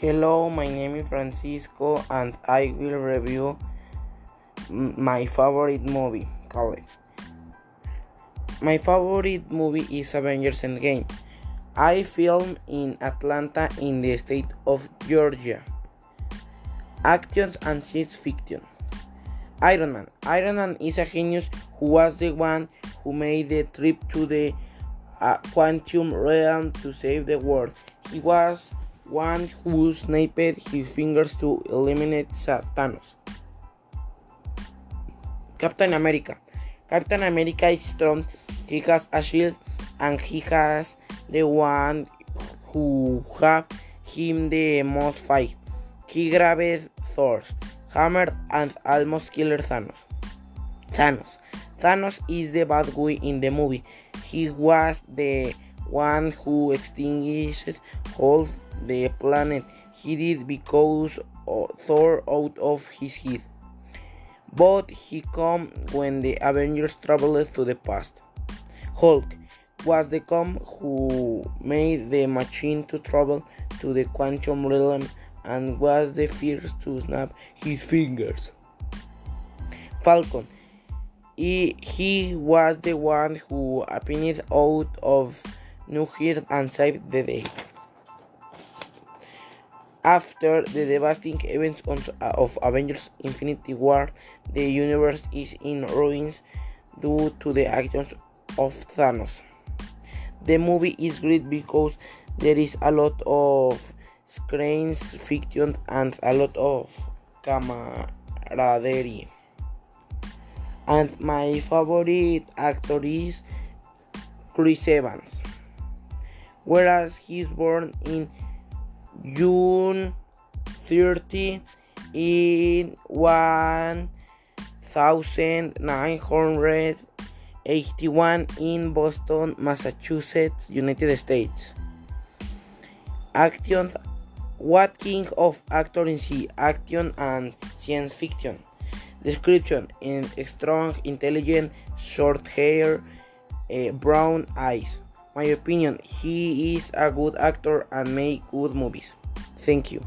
Hello, my name is Francisco and I will review my favorite movie, called. My favorite movie is Avengers Endgame. I filmed in Atlanta in the state of Georgia. Actions and science fiction. Iron Man. Iron Man is a genius who was the one who made the trip to the uh, quantum realm to save the world. He was one who snapped his fingers to eliminate Thanos. Captain America. Captain America is strong, he has a shield, and he has the one who have him the most fight. He grabbed Thor's hammer and almost killed Thanos. Thanos. Thanos is the bad guy in the movie. He was the one who extinguished all the planet. He did because Thor out of his head. But he come when the Avengers traveled to the past. Hulk was the com who made the machine to travel to the quantum realm and was the first to snap his fingers. Falcon. He, he was the one who appeared out of nuclear and saved the day. After the devastating events of Avengers Infinity War, the universe is in ruins due to the actions of Thanos. The movie is great because there is a lot of science fiction and a lot of camaraderie. And my favorite actor is Chris Evans. Whereas he's born in June 30 in 1981 in Boston, Massachusetts, United States. Actions What king of actor in C? Action and science fiction. Description in strong, intelligent, short hair, uh, brown eyes. My opinion, he is a good actor and make good movies. Thank you.